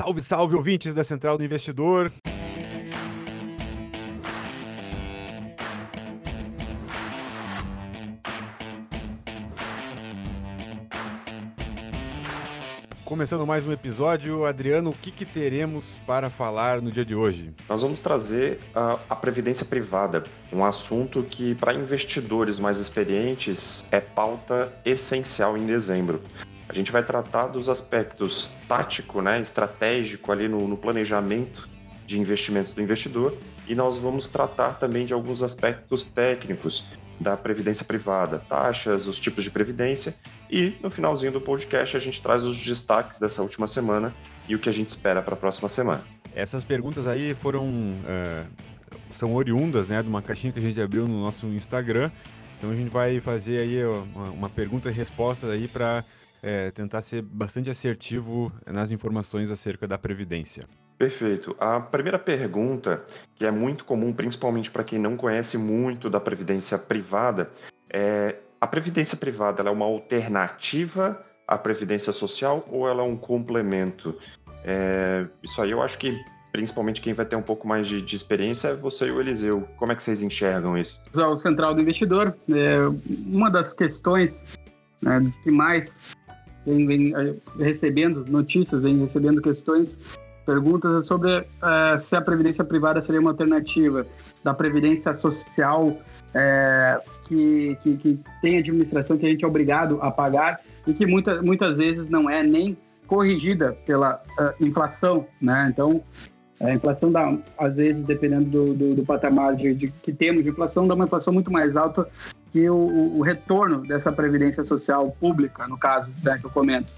Salve, salve, ouvintes da Central do Investidor. Começando mais um episódio, Adriano, o que, que teremos para falar no dia de hoje? Nós vamos trazer a, a previdência privada, um assunto que, para investidores mais experientes, é pauta essencial em dezembro. A gente vai tratar dos aspectos tático, né, estratégico ali no, no planejamento de investimentos do investidor e nós vamos tratar também de alguns aspectos técnicos da previdência privada, taxas, os tipos de previdência e no finalzinho do podcast a gente traz os destaques dessa última semana e o que a gente espera para a próxima semana. Essas perguntas aí foram uh, são oriundas, né, de uma caixinha que a gente abriu no nosso Instagram. Então a gente vai fazer aí uma, uma pergunta e resposta aí para é, tentar ser bastante assertivo nas informações acerca da Previdência. Perfeito. A primeira pergunta, que é muito comum, principalmente para quem não conhece muito da Previdência privada, é: a Previdência privada é uma alternativa à Previdência social ou ela é um complemento? É, isso aí eu acho que principalmente quem vai ter um pouco mais de, de, experiência é você e o Eliseu. Como é que vocês enxergam isso? O Central do Investidor, é, uma das questões né, que mais vem, vem eh, recebendo notícias, vem recebendo questões, perguntas sobre uh, se a previdência privada seria uma alternativa da previdência social é, que, que, que, tem administração que a gente é obrigado a pagar e que muita, muitas vezes não é nem corrigida pela uh, inflação, né? Então, a inflação dá, às vezes, dependendo do, do, do patamar de, de, que temos de inflação, dá uma inflação muito mais alta que o, o retorno dessa previdência social pública, no caso né, que eu comento.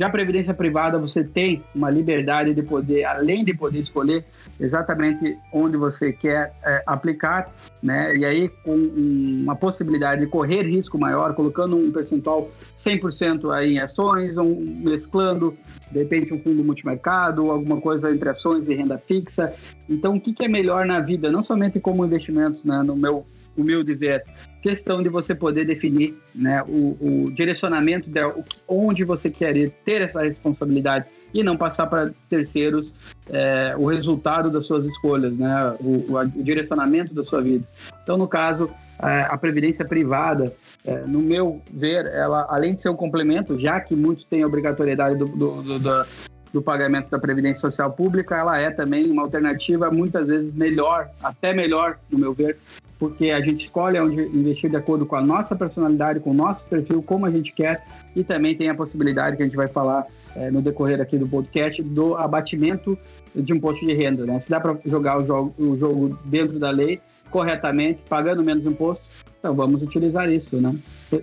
Já a previdência privada, você tem uma liberdade de poder, além de poder escolher exatamente onde você quer é, aplicar, né? E aí com uma possibilidade de correr risco maior, colocando um percentual 100% aí em ações, um, mesclando, de repente, um fundo multimercado, alguma coisa entre ações e renda fixa. Então, o que, que é melhor na vida? Não somente como investimentos, né? No meu humilde ver, questão de você poder definir né, o, o direcionamento de onde você quer ir, ter essa responsabilidade e não passar para terceiros é, o resultado das suas escolhas, né, o, o, direcionamento da sua vida. Então, no caso, é, a previdência privada, é, no meu ver, ela além de ser um complemento, já que muitos têm a obrigatoriedade do, do, do, do do pagamento da Previdência Social Pública, ela é também uma alternativa muitas vezes melhor, até melhor, no meu ver, porque a gente escolhe onde investir de acordo com a nossa personalidade, com o nosso perfil, como a gente quer, e também tem a possibilidade que a gente vai falar é, no decorrer aqui do podcast do abatimento de imposto de renda. Né? Se dá para jogar o jogo, o jogo dentro da lei, corretamente, pagando menos imposto, então vamos utilizar isso, né?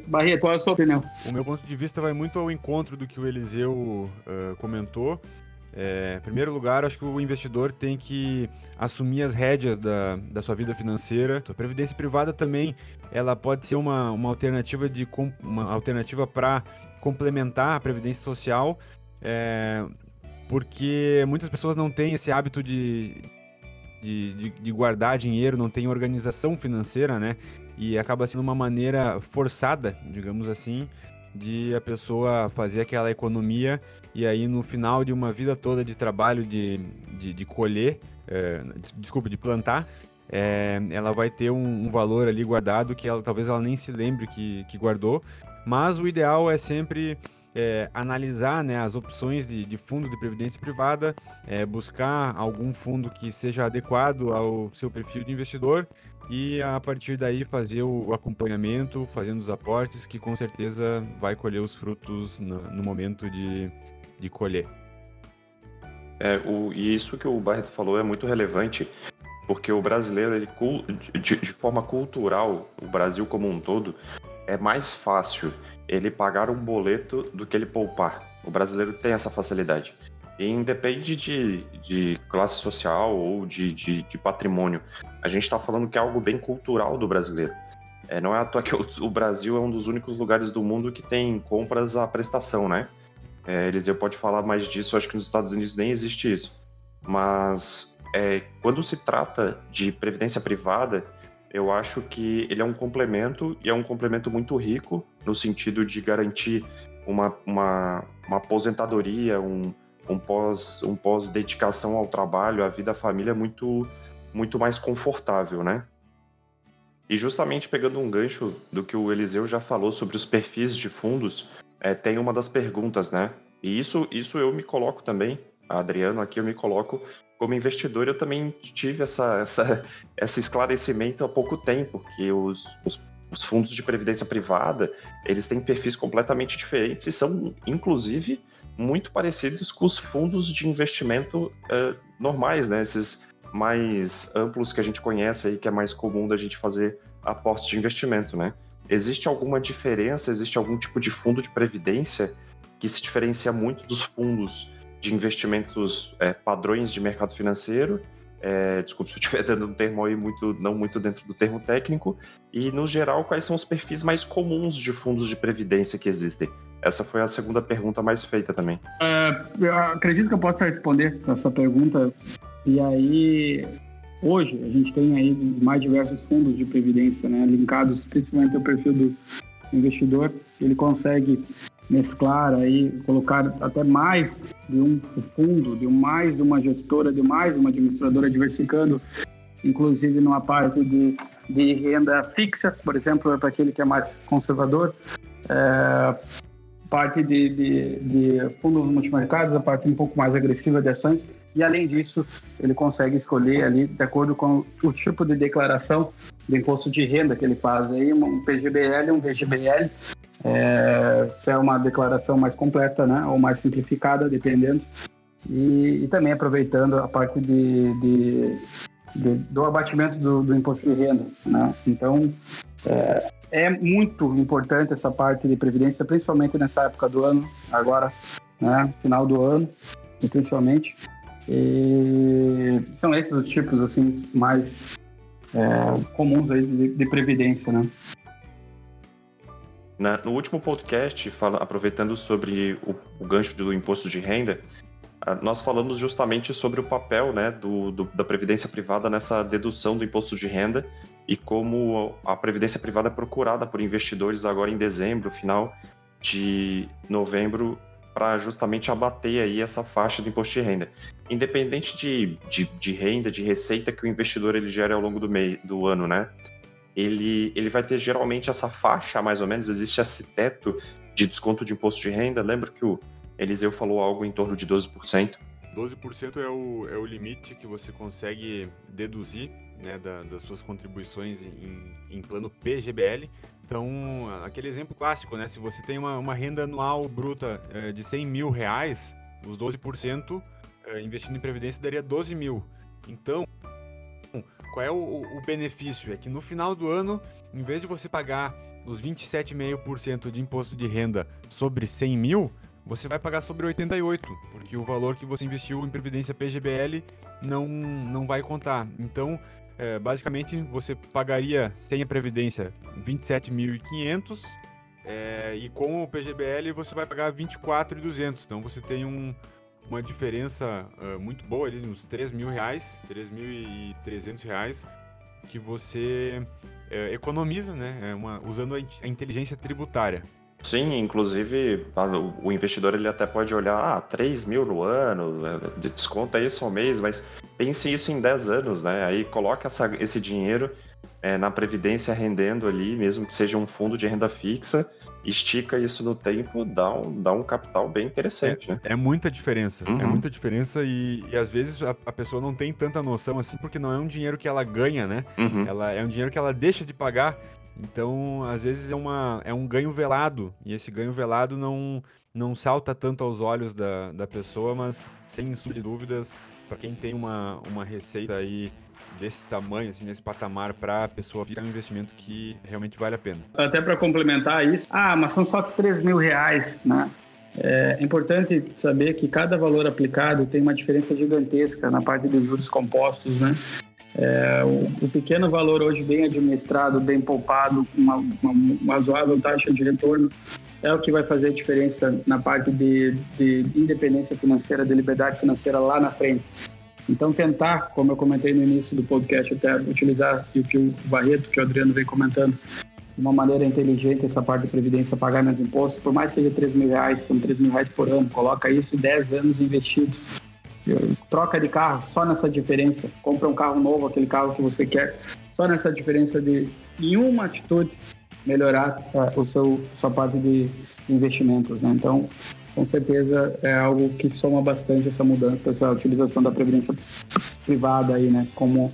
Barreto, qual é a sua opinião? O meu ponto de vista vai muito ao encontro do que o Eliseu uh, comentou. É, em primeiro lugar, acho que o investidor tem que assumir as rédeas da, da sua vida financeira. A previdência privada também, ela pode ser uma, uma alternativa de uma alternativa para complementar a previdência social, é, porque muitas pessoas não têm esse hábito de, de, de, de guardar dinheiro, não têm organização financeira, né? E acaba sendo uma maneira forçada, digamos assim, de a pessoa fazer aquela economia e aí no final de uma vida toda de trabalho de, de, de colher, é, desculpa, de plantar, é, ela vai ter um, um, valor ali guardado que ela, talvez ela nem se lembre que, que guardou, mas o ideal é sempre é, analisar né, as opções de, de, fundo de previdência privada, é, buscar algum fundo que seja adequado ao seu perfil de investidor e a partir daí fazer o acompanhamento, fazendo os aportes, que com certeza vai colher os frutos no, no momento de, de colher. É, o, e isso que o Barreto falou é muito relevante, porque o brasileiro, ele, de, de forma cultural, o Brasil como um todo, é mais fácil ele pagar um boleto do que ele poupar. O brasileiro tem essa facilidade. E independe de, de classe social ou de, de, de patrimônio. A gente está falando que é algo bem cultural do brasileiro. É, não é à toa que o, o, Brasil é um dos únicos lugares do mundo que tem compras à prestação, né? É, Eliseu pode falar mais disso, acho que nos Estados Unidos nem existe isso. Mas é, quando se trata de previdência privada, eu acho que ele é um complemento e é um complemento muito rico no sentido de garantir uma, uma, uma aposentadoria, um, um pós um pós dedicação ao trabalho, à vida, à família muito muito mais confortável, né? E justamente pegando um gancho do que o Eliseu já falou sobre os perfis de fundos, é, tem uma das perguntas, né? E isso, isso eu me coloco também, Adriano, aqui eu me coloco como investidor, eu também tive essa, essa, esse esclarecimento há pouco tempo, que os, os, os fundos de previdência privada, eles têm perfis completamente diferentes e são, inclusive, muito parecidos com os fundos de investimento uh, normais, né? Esses mais amplos que a gente conhece aí, que é mais comum da gente fazer aportes de investimento, né? Existe alguma diferença, existe algum tipo de fundo de previdência que se diferencia muito dos fundos de investimentos é, padrões de mercado financeiro? É, desculpe se eu estiver dando um termo aí muito, não muito dentro do termo técnico. E, no geral, quais são os perfis mais comuns de fundos de previdência que existem? Essa foi a segunda pergunta mais feita também. Uh, eu acredito que eu possa responder essa pergunta e aí, hoje, a gente tem aí mais diversos fundos de previdência, né, linkados principalmente ao perfil do investidor. Ele consegue mesclar aí, colocar até mais de um fundo, de mais de uma gestora, de mais de uma administradora, diversificando, inclusive numa parte de, de renda fixa, por exemplo, para aquele que é mais conservador. É, parte de, de, de fundos multimercados, a parte um pouco mais agressiva de ações. E além disso, ele consegue escolher ali, de acordo com o tipo de declaração do imposto de renda que ele faz, aí um PGBL, um VGBL, é, se é uma declaração mais completa, né, ou mais simplificada, dependendo. E, e também aproveitando a parte de, de, de do abatimento do, do, imposto de renda, né. Então, é, é muito importante essa parte de previdência, principalmente nessa época do ano, agora, né, final do ano, principalmente. E são esses os tipos assim mais é, comuns aí de, de, previdência, né? Na, no último podcast, fala, aproveitando sobre o, o, gancho do imposto de renda, nós falamos justamente sobre o papel né, do, do, da previdência privada nessa dedução do imposto de renda e como a previdência privada é procurada por investidores agora em dezembro, final de novembro, para justamente abater aí essa faixa do imposto de renda. Independente de, de, de, renda, de receita que o investidor ele gera ao longo do, meio, do ano, né? Ele, ele vai ter geralmente essa faixa, mais ou menos, existe esse teto de desconto de imposto de renda. Lembra que o Eliseu falou algo em torno de 12%? 12% é o, é o limite que você consegue deduzir né, da, das suas contribuições em, em plano PGBL. Então, aquele exemplo clássico, né? Se você tem uma, uma renda anual bruta é, de 100 mil reais, os 12% é, investindo em previdência daria 12 mil. Então, qual é o, o, benefício? É que no final do ano, em vez de você pagar os 27,5% de imposto de renda sobre 100 mil, você vai pagar sobre 88, porque o valor que você investiu em previdência PGBL não, não vai contar. Então, é, basicamente, você pagaria sem a previdência 27.500 é, e com o PGBL você vai pagar 24.200. Então você tem um, uma diferença uh, muito boa ali, uns 3 mil reais, 3.300 reais, que você é, economiza, né? É uma, usando a, a inteligência tributária. Sim, inclusive o investidor ele até pode olhar, ah, 3 mil no ano, é, desconta isso ao mês, mas pense isso em 10 anos, né? Aí coloca essa, esse dinheiro é, na Previdência rendendo ali, mesmo que seja um fundo de renda fixa, estica isso no tempo, dá um, dá um capital bem interessante, é, né? É muita diferença, é uhum. é muita diferença e, e às vezes a, a, pessoa não tem tanta noção assim, porque não é um dinheiro que ela ganha, né? Uhum. Ela, é um dinheiro que ela deixa de pagar então, às vezes é, uma, é um ganho velado, e esse ganho velado não, não salta tanto aos olhos da, da pessoa, mas sem dúvidas, para quem tem uma, uma receita aí desse tamanho, assim, nesse patamar, para a pessoa ficar um investimento que realmente vale a pena. Até para complementar isso, ah, mas são só 3 mil reais, né? É importante saber que cada valor aplicado tem uma diferença gigantesca na parte dos juros compostos, né? É, o, o, pequeno valor hoje bem administrado, bem poupado, uma, uma, uma razoável taxa de retorno, é o que vai fazer a diferença na parte de, de independência financeira, de liberdade financeira lá na frente. Então, tentar, como eu comentei no início do podcast, até utilizar o que o Barreto, que o Adriano vem comentando, de uma maneira inteligente essa parte de previdência, pagar menos impostos, por mais que seja 3 mil reais, são 3 mil reais por ano, coloca isso em 10 anos investidos. Troca de carro, só nessa diferença. Compra um carro novo, aquele carro que você quer, só nessa diferença de, em uma atitude, melhorar uh, o seu, sua parte de investimentos. Né? Então, com certeza é algo que soma bastante essa mudança, essa utilização da previdência privada aí, né? Como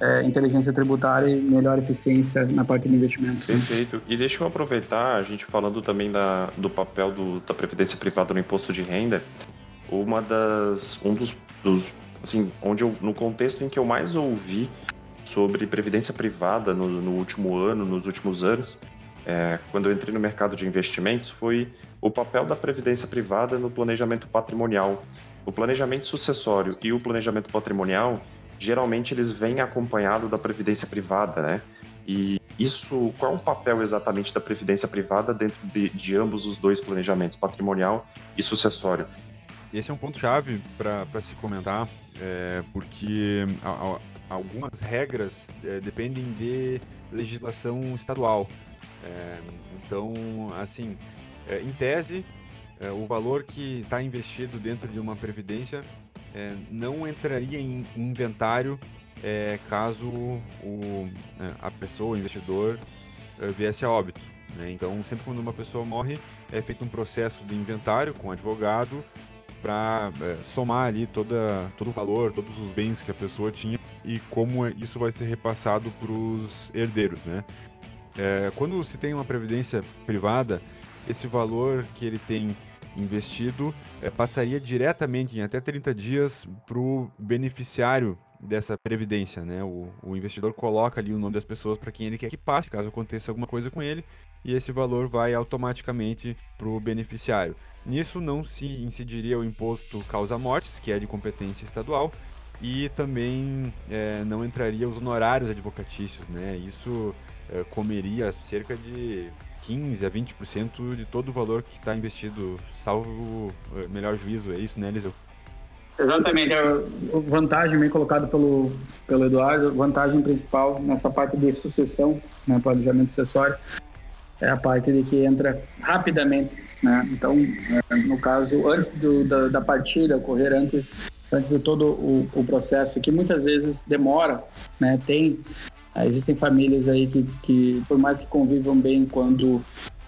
é, inteligência tributária e melhor eficiência na parte de investimentos. Perfeito. E deixa eu aproveitar, a gente falando também da, do papel do, da previdência privada no imposto de renda, uma das um dos, dos assim, onde eu, no contexto em que eu mais ouvi sobre previdência privada no, no último ano, nos últimos anos, é, quando eu entrei no mercado de investimentos, foi o papel da previdência privada no planejamento patrimonial. O planejamento sucessório e o planejamento patrimonial, geralmente eles vêm acompanhado da previdência privada, né? E isso, qual é o papel exatamente da previdência privada dentro de, de ambos os dois planejamentos, patrimonial e sucessório? Esse é um ponto chave para se comentar, é, porque a, a, algumas regras é, dependem de legislação estadual. É, então, assim, é, em tese, é, o valor que está investido dentro de uma previdência é, não entraria em inventário é, caso o, é, a pessoa, o investidor, viesse a óbito. Né? Então, sempre quando uma pessoa morre, é feito um processo de inventário com advogado para somar ali toda, todo o valor, todos os bens que a pessoa tinha e como isso vai ser repassado para os herdeiros, né? É, quando se tem uma previdência privada, esse valor que ele tem investido é, passaria diretamente em até 30 dias para o beneficiário dessa previdência, né? O, o, investidor coloca ali o nome das pessoas para quem ele quer que passe, caso aconteça alguma coisa com ele, e esse valor vai automaticamente para o beneficiário. Nisso não se incidiria o imposto causa-mortes, que é de competência estadual, e também é, não entraria os honorários advocatícios, né? Isso comeria cerca de 15 a 20% de todo o valor que está investido, salvo é, melhor juízo. É isso, né, Eliseu? Exatamente. A vantagem bem colocada pelo, pelo Eduardo, vantagem principal nessa parte de sucessão, né, planejamento sucessório, é a parte de que entra rapidamente. Né? Então, é, no caso, antes do, da, da partida, ocorrer antes, antes de todo o, o processo, que muitas vezes demora, né? tem existem famílias aí que, que, por mais que convivam bem, quando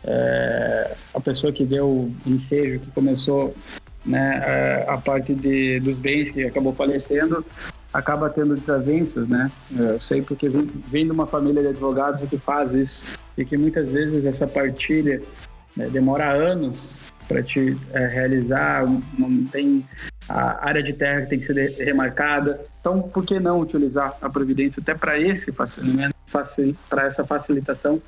é, a pessoa que deu o ensejo, que começou né, é, a parte de, dos bens, que acabou falecendo, acaba tendo desavenças, né? Eu sei porque vem, vem de uma família de advogados que faz isso e que muitas vezes essa partilha né, demora anos para te é, realizar, não tem a área de terra que tem que ser remarcada. Então, por que não utilizar a Previdência até para esse facilitamento, para essa facilitação,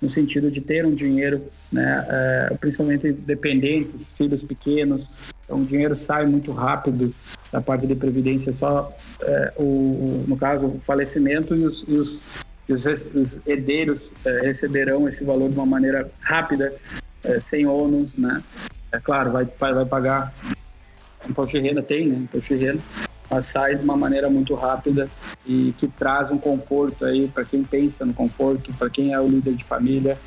no sentido de ter um dinheiro, né, é, principalmente dependentes, filhos pequenos, então o dinheiro sai muito rápido da parte de Previdência, só é, o, no caso, o falecimento e os, e os, e os, os herdeiros é, receberão esse valor de uma maneira rápida, sem ônus, né? É claro, vai, vai pagar imposto de renda tem, né? Imposto mas sai de uma maneira muito rápida e que traz um conforto aí para quem pensa no conforto, para quem é o líder de família,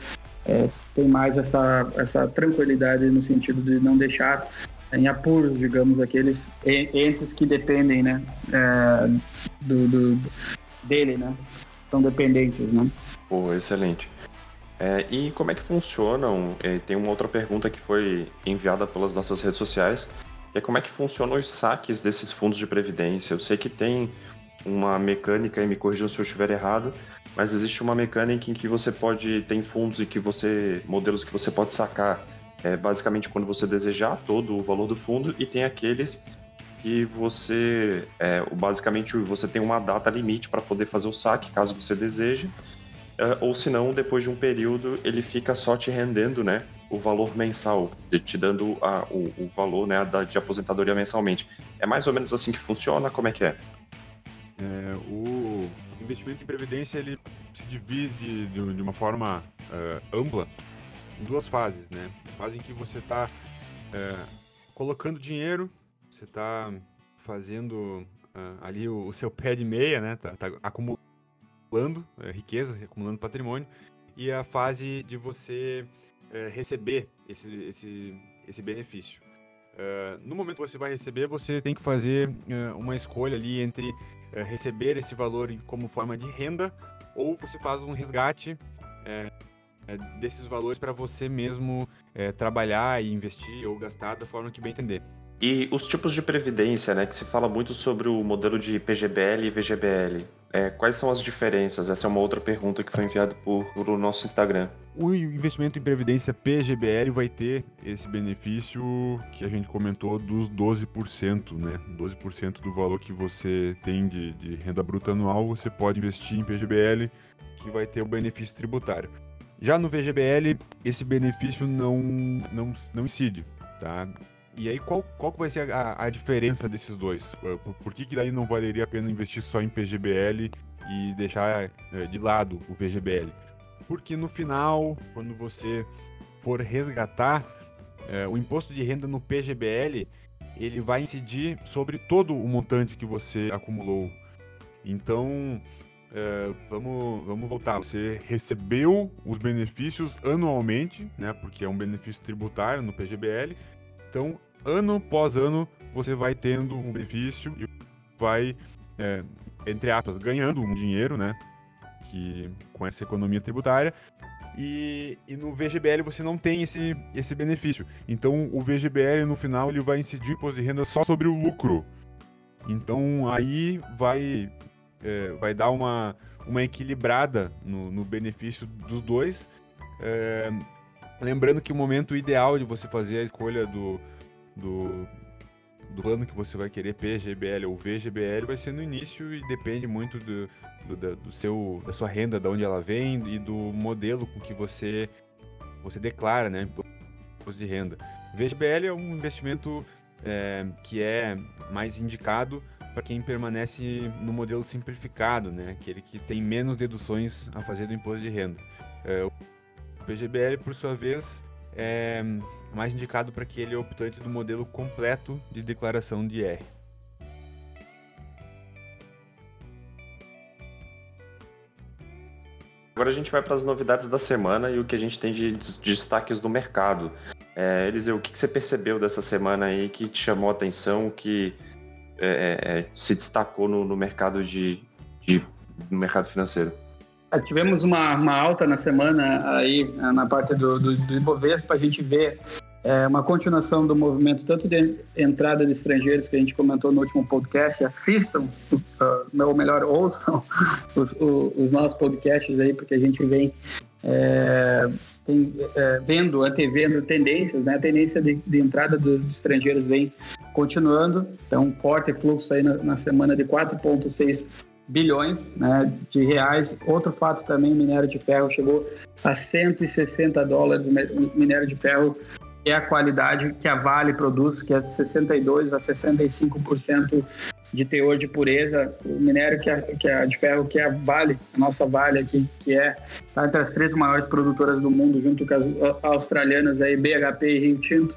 é, tem mais essa, essa tranquilidade no sentido de não deixar em apuros, digamos, aqueles entes que dependem, né, é, do, do, dele, né, são dependentes, né. Pô, excelente. É, e como é que funcionam? É, tem uma outra pergunta que foi enviada pelas nossas redes sociais, é como é que funcionam os saques desses fundos de previdência. Eu sei que tem uma mecânica, e me corrijam se eu estiver errado, mas existe uma mecânica em que você pode tem fundos e que você modelos que você pode sacar é, basicamente quando você desejar todo o valor do fundo e tem aqueles que você é, basicamente você tem uma data limite para poder fazer o saque caso você deseje é, ou se não depois de um período ele fica só te rendendo né o valor mensal, te dando a, o, o, valor né, da, de aposentadoria mensalmente. É mais ou menos assim que funciona? Como é que é? é o investimento em previdência ele se divide de, de uma forma uh, ampla em duas fases, né? A fase em que você está uh, é, colocando dinheiro, você está fazendo uh, ali o, o, seu pé de meia, né? Tá, tá acumulando riqueza, acumulando patrimônio e a fase de você uh, receber esse, esse, esse benefício. Uh, no momento que você vai receber, você tem que fazer uh, uma escolha ali entre uh, receber esse valor como forma de renda ou você faz um resgate desses valores para você mesmo trabalhar e investir ou gastar da forma que bem entender. E os tipos de previdência, né, que se fala muito sobre o modelo de PGBL e VGBL. É, quais são as diferenças? Essa é uma outra pergunta que foi enviada por, por o nosso Instagram. O investimento em previdência PGBL vai ter esse benefício que a gente comentou dos 12%, né? 12% do valor que você tem de, de renda bruta anual, você pode investir em PGBL, que vai ter o benefício tributário. Já no VGBL, esse benefício não, não, não incide, tá? E aí, qual, qual vai ser a, a diferença desses dois? Por, por, que, que daí não valeria a pena investir só em PGBL e deixar é, de lado o VGBL? Porque no final, quando você for resgatar, é, o imposto de renda no PGBL, ele vai incidir sobre todo o montante que você acumulou. Então, é, vamos, vamos voltar. Você recebeu os benefícios anualmente, né? Porque é um benefício tributário no PGBL então, ano após ano, você vai tendo um benefício e vai, é, entre aspas, ganhando um dinheiro, né? Que, com essa economia tributária. E, e, no VGBL você não tem esse, esse benefício. Então o VGBL no final ele vai incidir imposto de renda só sobre o lucro. Então aí vai, é, vai dar uma, uma equilibrada no, no benefício dos dois. É, Lembrando que o momento ideal de você fazer a escolha do, do, do plano que você vai querer, PGBL ou VGBL, vai ser no início e depende muito do, do, do, seu, da sua renda, de onde ela vem e do modelo com que você, você declara, né? Imposto de renda. VGBL é um investimento é, que é mais indicado para quem permanece no modelo simplificado, né? Aquele que tem menos deduções a fazer do imposto de renda. É, o PGBL, por sua vez, é mais indicado para aquele optante do modelo completo de declaração de R. Agora a gente vai para as novidades da semana e o que a gente tem de destaques do mercado. É, Eliseu, o que você percebeu dessa semana aí que te chamou a atenção, que é, é, é, se destacou no, no mercado de, de, no mercado financeiro? É, tivemos uma, uma alta na semana aí na parte do, do, do Ibovespa, a gente vê é, uma continuação do movimento tanto de entrada de estrangeiros que a gente comentou no último podcast, assistam, uh, ou melhor, ouçam os, os, os, nossos podcasts aí, porque a gente vem é, tem, é, vendo, antevendo tendências, né? A tendência de, de entrada dos estrangeiros vem continuando, então forte fluxo aí na, na semana de 4,6 bilhões né, de reais. Outro fato também, minério de ferro chegou a 160 dólares minério de ferro, que é a qualidade que a Vale produz, que é de 62 a 65% de teor de pureza. O minério que é, que de ferro, que é a Vale, a nossa Vale aqui, que é tá entre as três maiores produtoras do mundo, junto com as australianas aí, BHP e Rio Tinto.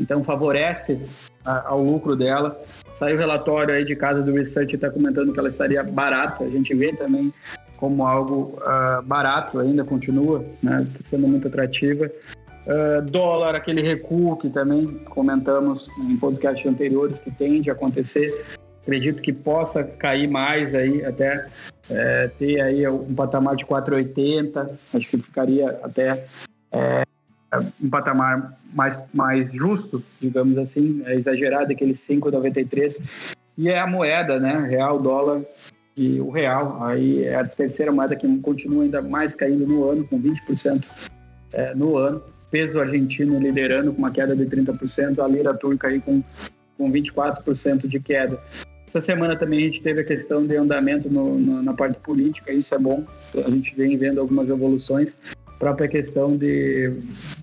Então favorece a, ao lucro dela. Saiu relatório aí de casa do Research está comentando que ela estaria barata. A gente vê também como algo uh, barato ainda, continua né, sendo muito atrativa. Uh, dólar, aquele recuo que também comentamos em podcasts anteriores que tende a acontecer. Acredito que possa cair mais aí, até é, ter aí um patamar de 4,80. Acho que ficaria até é, um patamar mais, mais justo, digamos assim, é exagerado, aquele 5,93. E é a moeda, né? Real, dólar e o real. Aí é a terceira moeda que continua ainda mais caindo no ano, com 20% é, no ano. Peso argentino liderando com uma queda de 30%, a lira turca aí com, com 24% de queda. Essa semana também a gente teve a questão de andamento no, no, na parte política, isso é bom. A gente vem vendo algumas evoluções própria questão de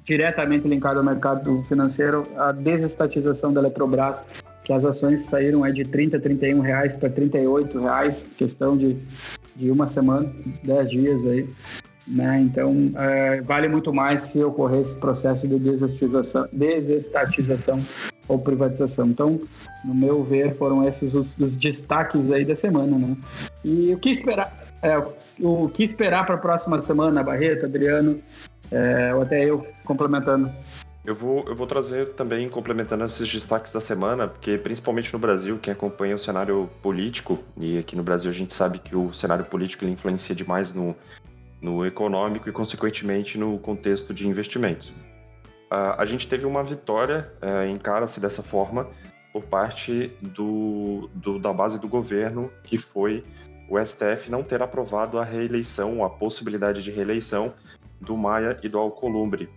diretamente linkado ao mercado financeiro, a desestatização da Eletrobras, que as ações saíram é de 30, 31 reais para 38 reais, questão de, de uma semana, 10 dias aí. Né? Então, é, vale muito mais se ocorrer esse processo de desestatização, desestatização ou privatização. Então, no meu ver, foram esses os, os destaques aí da semana, né? E o que esperar? É, o que esperar para a próxima semana, Barreto, Adriano, é, ou até eu complementando? Eu vou, eu vou trazer também, complementando esses destaques da semana, porque principalmente no Brasil, quem acompanha o cenário político, e aqui no Brasil a gente sabe que o cenário político influencia demais no, no econômico e, consequentemente, no contexto de investimentos. A gente teve uma vitória, uh, encara-se dessa forma, por parte do, do, da base do governo, que foi o STF não ter aprovado a reeleição, a possibilidade de reeleição do Maia e do Alcolumbre.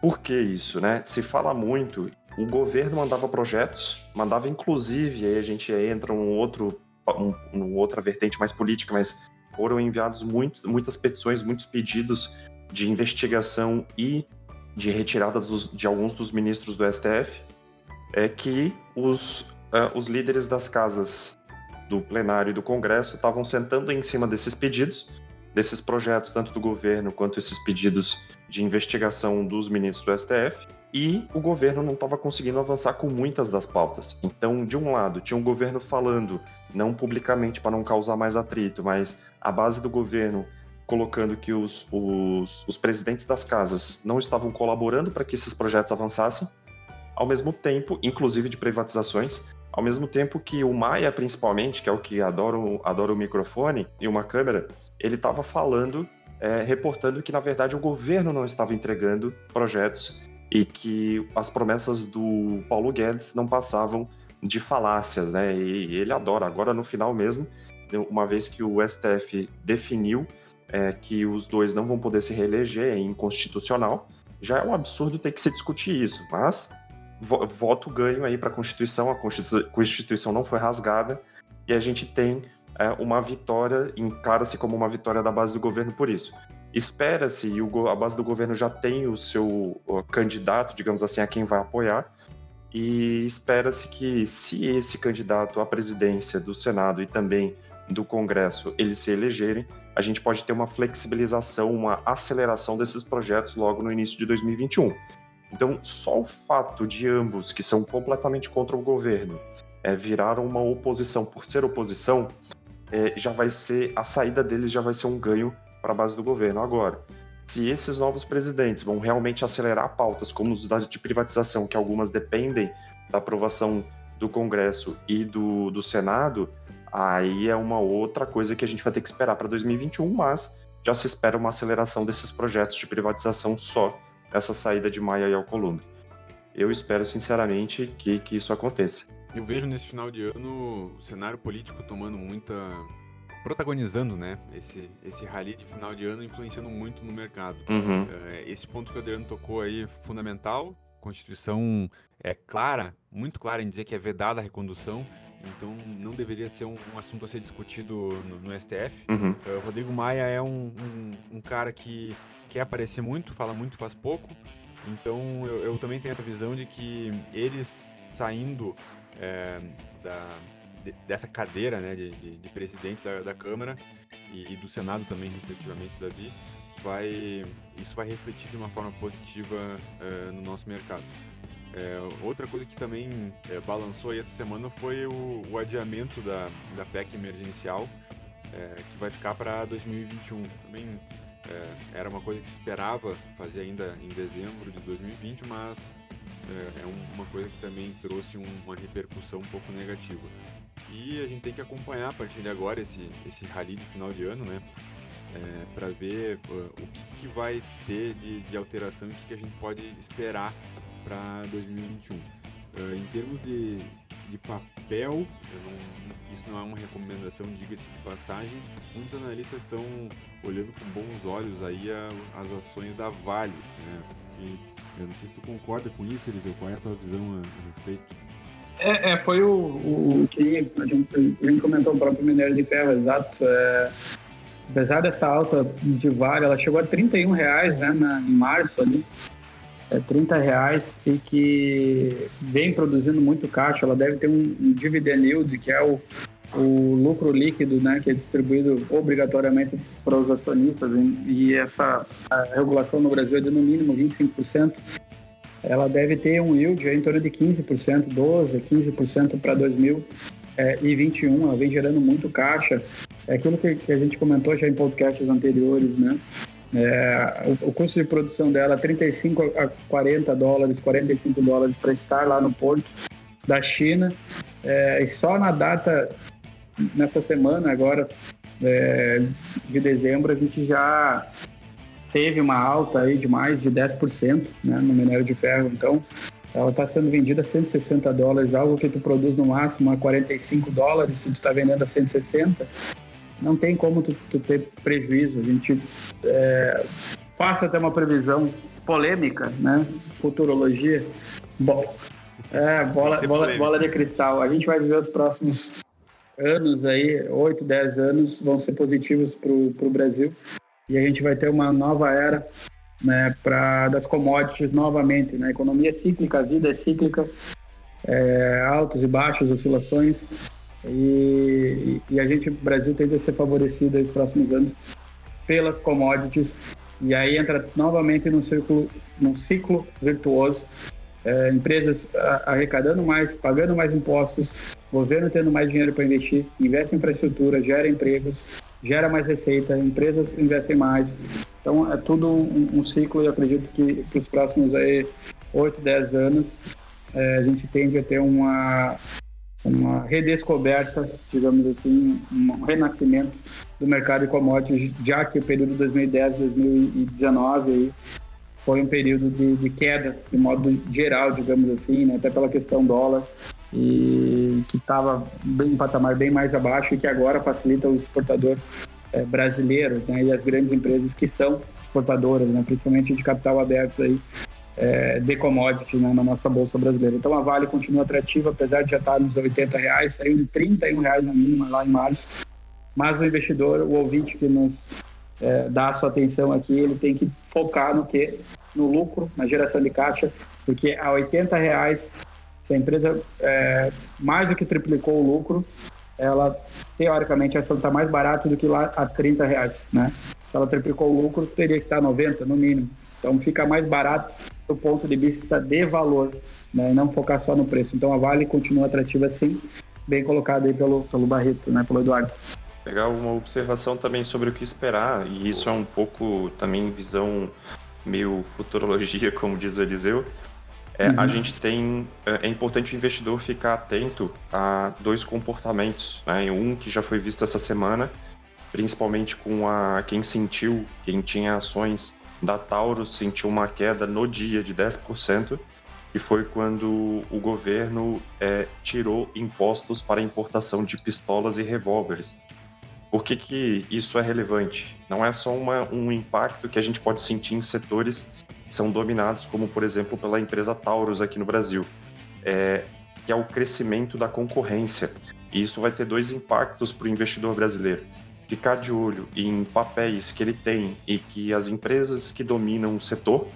Por que isso, né? Se fala muito, o governo mandava projetos, mandava inclusive, aí a gente entra um outro, um, um outra vertente mais política, mas foram enviados muito, muitas petições, muitos pedidos de investigação e de retirada dos, de alguns dos ministros do STF, é que os, uh, os líderes das casas do plenário e do Congresso estavam sentando em cima desses pedidos, desses projetos, tanto do governo quanto esses pedidos de investigação dos ministros do STF, e o governo não estava conseguindo avançar com muitas das pautas. Então, de um lado, tinha um governo falando, não publicamente para não causar mais atrito, mas a base do governo colocando que os, os, os presidentes das casas não estavam colaborando para que esses projetos avançassem, ao mesmo tempo, inclusive de privatizações, ao mesmo tempo que o Maia, principalmente, que é o que adora, adora o microfone e uma câmera, ele estava falando, é, reportando que, na verdade, o governo não estava entregando projetos e que as promessas do Paulo Guedes não passavam de falácias, né? E ele adora. Agora, no final mesmo, uma vez que o STF definiu é, que os dois não vão poder se reeleger, é inconstitucional, já é um absurdo ter que se discutir isso. Mas voto ganho aí para a Constituição, a Constituição não foi rasgada e a gente tem é, uma vitória, encara-se como uma vitória da base do governo por isso. Espera-se, e o, a base do governo já tem o seu o candidato, digamos assim, a quem vai apoiar, e espera-se que, se esse candidato à presidência do Senado e também do Congresso eles se elegerem, a gente pode ter uma flexibilização, uma aceleração desses projetos logo no início de 2021. Então, só o fato de ambos, que são completamente contra o governo, é, viraram uma oposição por ser oposição, é, já vai ser a saída deles já vai ser um ganho para a base do governo. Agora, se esses novos presidentes vão realmente acelerar pautas como os de privatização, que algumas dependem da aprovação do Congresso e do, do Senado, aí é uma outra coisa que a gente vai ter que esperar para 2021, mas já se espera uma aceleração desses projetos de privatização só essa saída de Maia e Alcolumbre. Eu espero sinceramente que, que isso aconteça. Eu vejo nesse final de ano o cenário político tomando muita. protagonizando, né? Esse, esse rally de final de ano influenciando muito no mercado. Uhum. É, esse ponto que o Adriano tocou aí, fundamental. A Constituição é clara, muito clara em dizer que é vedada a recondução. Então não deveria ser um, um assunto a ser discutido no, no STF. Uhum. Uh, Rodrigo Maia é um, um, um cara que quer aparecer muito, fala muito, faz pouco. Então eu, eu também tenho essa visão de que eles saindo é, da, de, dessa cadeira né, de, de, de presidente da, da Câmara e, e, do Senado também, respectivamente, Davi, vai, isso vai refletir de uma forma positiva é, no nosso mercado. É, outra coisa que também é, balançou essa semana foi o, o, adiamento da, da PEC emergencial, é, que vai ficar para 2021. Também é, era uma coisa que se esperava fazer ainda em dezembro de 2020, mas é, é uma coisa que também trouxe um, uma repercussão um pouco negativa. E a gente tem que acompanhar a partir de agora esse, esse rally de final de ano, né? É, para ver uh, o que, que, vai ter de, de alteração e o que, que a gente pode esperar para 2021. Uh, em termos de, de papel, não, isso não é uma recomendação, diga-se de passagem, muitos analistas estão olhando com bons olhos aí a, as ações da Vale, né? E eu não sei se tu concorda com isso, Eliseu, qual é a tua visão a, a respeito? É, é, foi o, o, que a gente, a gente comentou o próprio minério de ferro, exato. É, apesar dessa alta de Vale, ela chegou a 31 reais né, na, em março ali é 30 reais e que vem produzindo muito caixa. Ela deve ter um, um dividend yield, que é o, o lucro líquido, né, que é distribuído obrigatoriamente para os acionistas. E essa regulação no Brasil é de no mínimo 25%. ela deve ter um yield em torno de 15%, 12%, 15% para 2021. Ela vem gerando muito caixa. É aquilo que, que a gente comentou já em podcasts anteriores, né? É, o, o, custo de produção dela 35 a 40 dólares, 45 dólares para estar lá no porto da China. É, e só na data, nessa semana agora é, de dezembro, a gente já teve uma alta aí de mais de 10% né, no minério de ferro. Então, ela está sendo vendida a 160 dólares, algo que tu produz no máximo a 45 dólares, se tu está vendendo a 160, não tem como tu, tu ter prejuízo. A gente é, faça até uma previsão polêmica, né? Futurologia. Bom, é, bola, bola, bola de cristal. A gente vai viver os próximos anos aí, 8, 10 anos, vão ser positivos para o Brasil e a gente vai ter uma nova era né, para das commodities novamente. Né? Economia é cíclica, a vida é cíclica, é, altos e baixos, oscilações. E, e, a gente, o Brasil, tende a ser favorecido nos próximos anos pelas commodities. E aí entra novamente num ciclo, num ciclo virtuoso. É, empresas arrecadando mais, pagando mais impostos, governo tendo mais dinheiro para investir, investe em infraestrutura, gera empregos, gera mais receita, empresas investem mais. Então é tudo um, um ciclo e acredito que para os próximos aí, 8, 10 anos é, a gente tende a ter uma, uma redescoberta, digamos assim, um renascimento do mercado de commodities, já que o período 2010, 2019 aí, foi um período de, de, queda, de modo geral, digamos assim, né? até pela questão dólar, e que estava em um patamar bem mais abaixo e que agora facilita o exportador é, brasileiro né? e as grandes empresas que são exportadoras, né? principalmente de capital aberto aí, é, de commodity né? na nossa bolsa brasileira. Então a Vale continua atrativa, apesar de já estar nos 80 reais, saiu de 31 reais na mínima lá em março. Mas o investidor, o ouvinte que nos é, dá a sua atenção aqui, ele tem que focar no que? No lucro, na geração de caixa, porque a 80 reais se a empresa é, mais do que triplicou o lucro, ela, teoricamente, ação está mais barata do que lá a 30 reais, né? Se ela triplicou o lucro, teria que estar 90 no mínimo. Então fica mais barato do ponto de vista de valor, né? E não focar só no preço. Então a Vale continua atrativa sim, bem colocada aí pelo, pelo Barreto, né? Pelo Eduardo. Pegar uma observação também sobre o que esperar, e isso é um pouco também visão meio futurologia, como diz o Eliseu, é, uhum. A gente tem. É, é importante o investidor ficar atento a dois comportamentos. Né? Um que já foi visto essa semana, principalmente com a quem sentiu, quem tinha ações da Taurus, sentiu uma queda no dia de 10%, que foi quando o governo é, tirou impostos para importação de pistolas e revólveres. Por que, que isso é relevante? Não é só uma, um impacto que a gente pode sentir em setores são dominados, como por exemplo pela empresa Taurus aqui no Brasil, é, que é o crescimento da concorrência. E isso vai ter dois impactos para o investidor brasileiro. Ficar de olho em papéis que ele tem e que as empresas que dominam o setor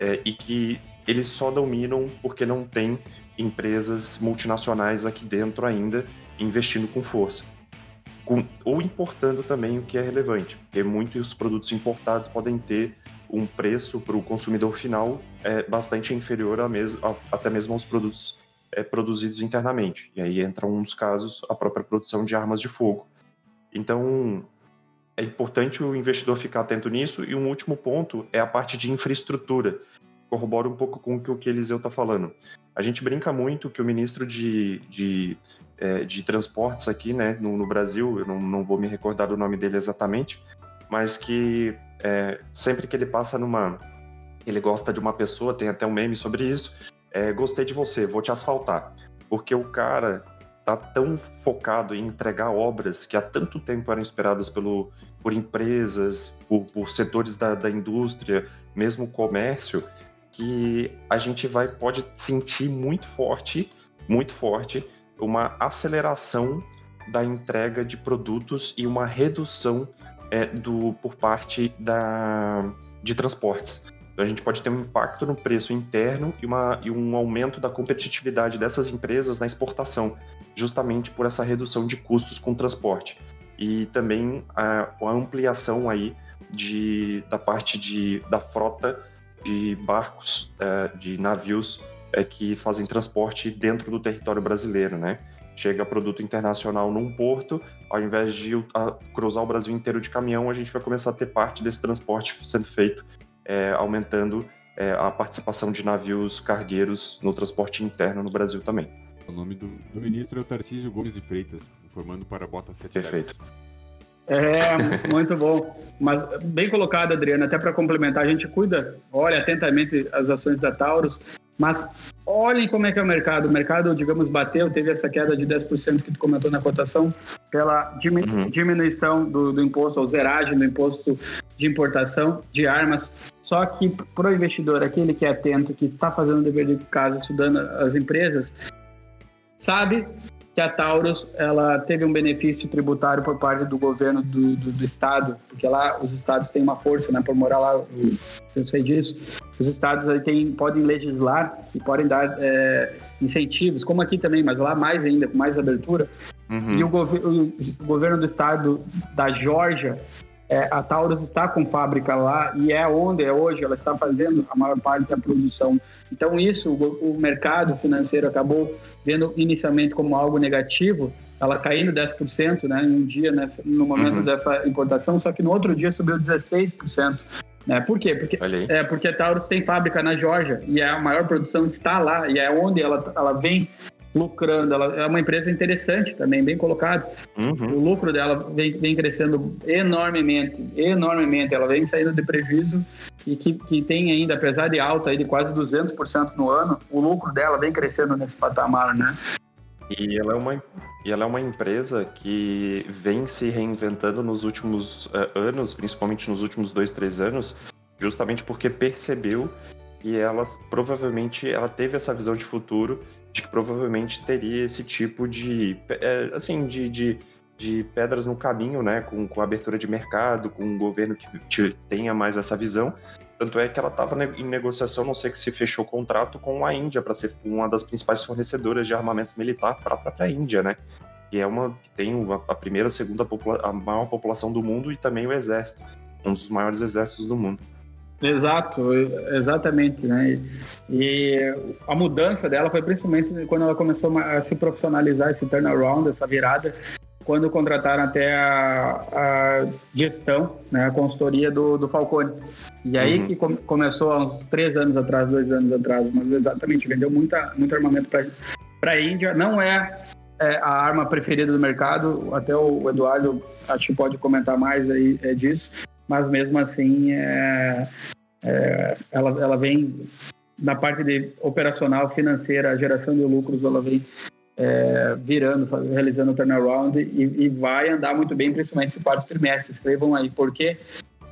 é, e que eles só dominam porque não tem empresas multinacionais aqui dentro ainda investindo com força. Com, ou importando também o que é relevante, porque muitos produtos importados podem ter um preço para o consumidor final é bastante inferior a a, até mesmo aos produtos é, produzidos internamente. E aí entra um dos casos a própria produção de armas de fogo. Então é importante o investidor ficar atento nisso. E um último ponto é a parte de infraestrutura. Corrobora um pouco com o que o Eliseu está falando. A gente brinca muito que o ministro de, de, é, de transportes aqui né, no, no Brasil, eu não, não vou me recordar do nome dele exatamente, mas que é, sempre que ele passa numa. Ele gosta de uma pessoa, tem até um meme sobre isso. É, gostei de você, vou te asfaltar. Porque o cara tá tão focado em entregar obras que há tanto tempo eram esperadas pelo, por empresas, por, por setores da, da indústria, mesmo comércio, que a gente vai pode sentir muito forte, muito forte, uma aceleração da entrega de produtos e uma redução é, do, por parte da, de transportes. Então, a gente pode ter um impacto no preço interno e, uma, e um aumento da competitividade dessas empresas na exportação, justamente por essa redução de custos com transporte. E também a, a ampliação aí de, da parte de, da frota de barcos, é, de navios é, que fazem transporte dentro do território brasileiro, né? Chega produto internacional num porto, ao invés de cruzar o Brasil inteiro de caminhão, a gente vai começar a ter parte desse transporte sendo feito, é, aumentando é, a participação de navios cargueiros no transporte interno no Brasil também. O nome do, do ministro é o Tarcísio Gomes de Freitas, informando para a Bota 7 Perfeito. É, muito bom. Mas bem colocado, Adriano. Até para complementar, a gente cuida, olha atentamente as ações da Taurus, mas olhem como é que é o mercado. O mercado, digamos, bateu, teve essa queda de 10% que tu comentou na cotação, pela uhum. diminuição do, do imposto, ou zeragem do imposto de importação de armas. Só que para o investidor, aquele que é atento, que está fazendo o dever de casa, estudando as empresas, sabe que a Taurus ela teve um benefício tributário por parte do governo do, do, do estado, porque lá os estados têm uma força, né, por morar lá, eu sei disso. Os estados aí tem, podem legislar e podem dar é, incentivos, como aqui também, mas lá mais ainda, com mais abertura. Uhum. E o, gov o, governo do estado da Geórgia, é, a Taurus está com fábrica lá e é onde é hoje, ela está fazendo a maior parte da produção. Então isso, o, o mercado financeiro acabou vendo inicialmente como algo negativo, ela caindo 10% né, em um dia, nessa, no momento uhum. dessa importação, só que no outro dia subiu 16%. Né? Por quê? Porque, é, porque a Taurus tem fábrica na Geórgia e a maior produção está lá, e é onde ela, ela vem lucrando. Ela é uma empresa interessante também, bem colocado. Uhum. O lucro dela vem, vem crescendo enormemente, enormemente. Ela vem saindo de prejuízo e que, que tem ainda, apesar de alta aí de quase 200% no ano, o lucro dela vem crescendo nesse patamar, né? E ela é uma, e ela é uma empresa que vem se reinventando nos últimos uh, anos, principalmente nos últimos dois, três anos, justamente porque percebeu que ela provavelmente ela teve essa visão de futuro de que provavelmente teria esse tipo de, é, assim, de, de, de, pedras no caminho, né, com, com abertura de mercado, com um governo que tenha mais essa visão. Tanto é que ela estava em negociação, não sei que se fechou contrato com a Índia para ser uma das principais fornecedoras de armamento militar para a própria Índia, né? Que é uma que tem a primeira, segunda a maior população do mundo e também o exército, um dos maiores exércitos do mundo. Exato, exatamente, né? E a mudança dela foi principalmente quando ela começou a se profissionalizar, esse turnaround, essa virada, quando contrataram até a, a gestão, né, a consultoria do, do Falcone. E aí uhum. que com, começou há uns três anos atrás, dois anos atrás, mas exatamente, vendeu muita, muito armamento para a Índia. Não é, é, a arma preferida do mercado, até o Eduardo acho que pode comentar mais aí é, disso, mas mesmo assim é, é, ela, ela vem na parte de operacional, financeira, geração de lucros, ela vem é, virando, realizando o turnaround e, e, vai andar muito bem, principalmente no quarto trimestre. Escrevam aí, por quê?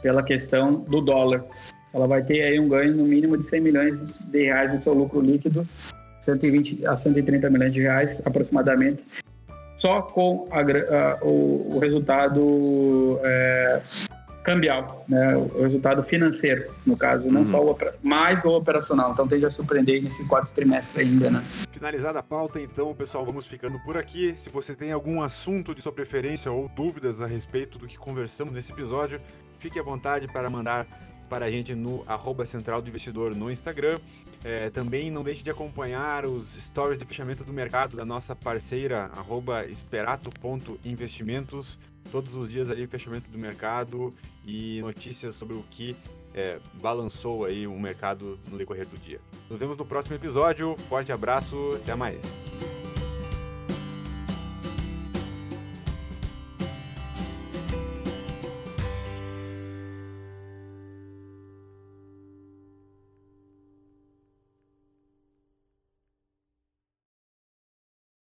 Pela questão do dólar. Ela vai ter aí um ganho no mínimo de 100 milhões de reais no seu lucro líquido, 120 a 130 milhões de reais aproximadamente, só com a, a, o, o, resultado é, cambial, né? o resultado financeiro, no caso, não uhum. só o mais o operacional. Então tende a surpreender nesse quarto trimestre ainda, né? Finalizada a pauta, então, pessoal, vamos ficando por aqui. Se você tem algum assunto de sua preferência ou dúvidas a respeito do que conversamos nesse episódio, fique à vontade para mandar para a gente no arroba central do investidor no Instagram. É, também não deixe de acompanhar os stories de fechamento do mercado da nossa parceira, arroba esperato.investimentos todos os dias ali fechamento do mercado e notícias sobre o que é, balançou aí o mercado no decorrer do dia. Nos vemos no próximo episódio. Forte abraço, até mais.